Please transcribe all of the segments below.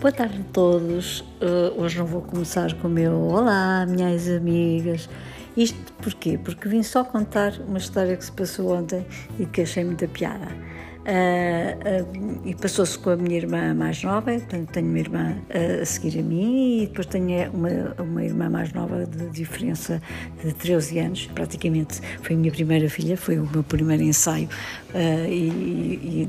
Boa tarde a todos. Uh, hoje não vou começar com o meu Olá, minhas amigas. Isto porquê? Porque vim só contar uma história que se passou ontem e que achei muita piada. Uh, uh, e passou-se com a minha irmã mais nova, tenho, tenho uma irmã uh, a seguir a mim e depois tenho uma, uma irmã mais nova de diferença de 13 anos, praticamente foi a minha primeira filha, foi o meu primeiro ensaio e, e,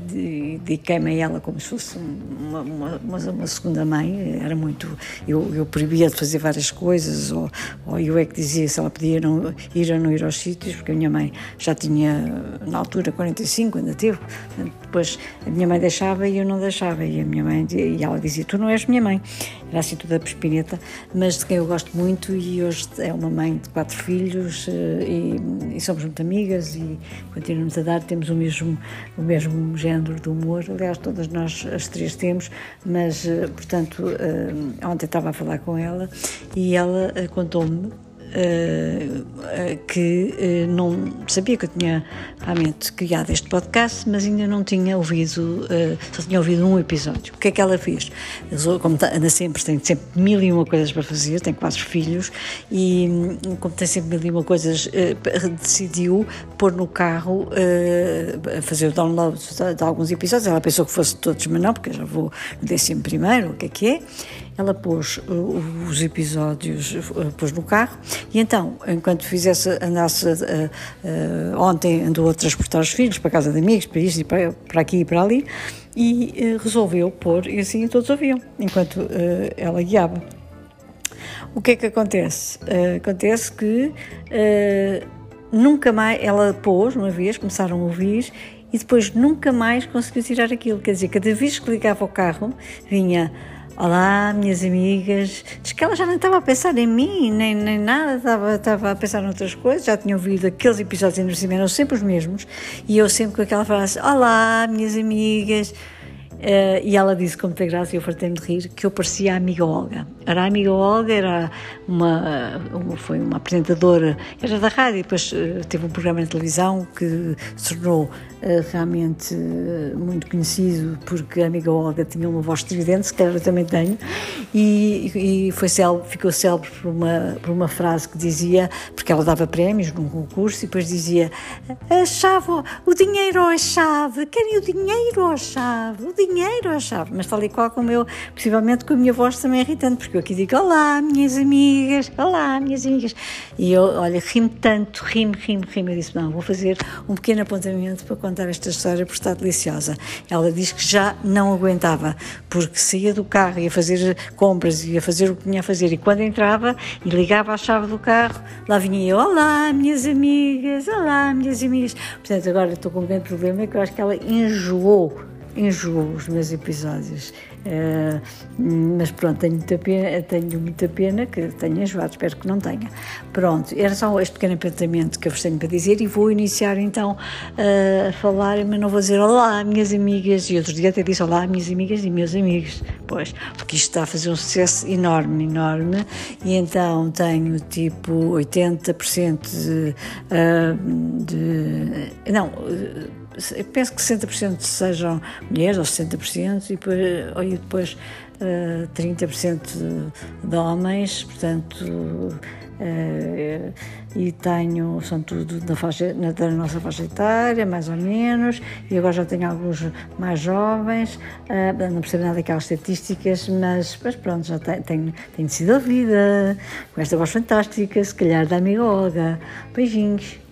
dediquei-me a ela como se fosse uma, uma, uma, segunda mãe, era muito, eu, eu proibia de fazer várias coisas ou, ou eu é que dizia se ela podia não, ir ou não ir aos sítios, porque a minha mãe já tinha na altura 45, ainda teve, depois a minha mãe deixava e eu não deixava. E a minha mãe e ela dizia: Tu não és minha mãe. Era assim toda pespineta, mas de quem eu gosto muito. E hoje é uma mãe de quatro filhos eh, e, e somos muito amigas e continuamos a dar. Temos o mesmo, o mesmo género de humor. Aliás, todas nós as três temos, mas eh, portanto, eh, ontem estava a falar com ela e ela contou-me uh, que uh, não sabia que eu tinha realmente criado este podcast, mas ainda não tinha ouvido, só tinha ouvido um episódio. O que é que ela fez? Como tá, anda sempre, tem sempre mil e uma coisas para fazer, tem quatro filhos e, como tem sempre mil e uma coisas, decidiu pôr no carro, fazer o download de, de alguns episódios. Ela pensou que fosse todos, mas não, porque eu já vou no décimo primeiro, o que é que é. Ela pôs uh, os episódios uh, pôs no carro e então, enquanto fizesse, andasse uh, uh, ontem andou a transportar os filhos para casa de amigos, para isto e para, para aqui e para ali, e resolveu pôr, e assim todos ouviam, enquanto ela guiava. O que é que acontece? acontece que nunca mais, ela pôs uma vez, começaram a ouvir e depois nunca mais conseguiu tirar aquilo. Quer dizer, cada vez que ligava o carro, vinha Olá, minhas amigas. Diz que ela já não estava a pensar em mim, nem, nem nada, estava, estava a pensar noutras coisas. Já tinha ouvido aqueles episódios cima, eram sempre os mesmos. E eu sempre com aquela frase: Olá, minhas amigas. Uh, e ela disse com muita graça, e eu fartei-me de rir, que eu parecia a amiga Olga. Era a amiga Olga, era uma, uma foi uma apresentadora, era da rádio, e depois uh, teve um programa na televisão que se tornou uh, realmente muito conhecido, porque a amiga Olga tinha uma voz estridente, se calhar eu também tenho, e, e foi célebre, ficou célebre por uma, por uma frase que dizia, porque ela dava prémios num concurso, e depois dizia: A chave, o dinheiro ou a chave? Querem o dinheiro ou a chave? O dinheiro dinheiro a chave, mas tal e qual como eu, possivelmente com a minha voz também é irritante, porque eu aqui digo olá, minhas amigas, olá, minhas amigas. E eu, olha, rimo tanto, rimo, rimo, rimo. Eu disse, não, vou fazer um pequeno apontamento para contar esta história, porque está deliciosa. Ela diz que já não aguentava, porque saía do carro, ia fazer compras, ia fazer o que tinha a fazer, e quando entrava e ligava a chave do carro, lá vinha eu, olá, minhas amigas, olá, minhas amigas. Portanto, agora estou com um grande problema, que eu acho que ela enjoou enjoo os meus episódios. Uh, mas pronto, tenho muita, pena, tenho muita pena que tenha enjoado, espero que não tenha. Pronto, era só este pequeno apontamento que eu vos tenho para dizer e vou iniciar então uh, a falar, mas não vou dizer olá, minhas amigas, e outro dia até disse olá, minhas amigas e meus amigos, pois, porque isto está a fazer um sucesso enorme, enorme, e então tenho tipo 80% de, uh, de não, penso que 60% sejam mulheres, ou 60%, e depois, ou depois uh, 30% de homens, portanto, uh, e tenho, são tudo na, faixa, na, nossa faixa etária, mais ou menos, e agora já tenho alguns mais jovens, uh, não percebo nada daquelas estatísticas, mas, mas pronto, já tenho, tenho, tenho sido a vida, com esta voz fantástica, se calhar da amiga Olga. Beijinhos.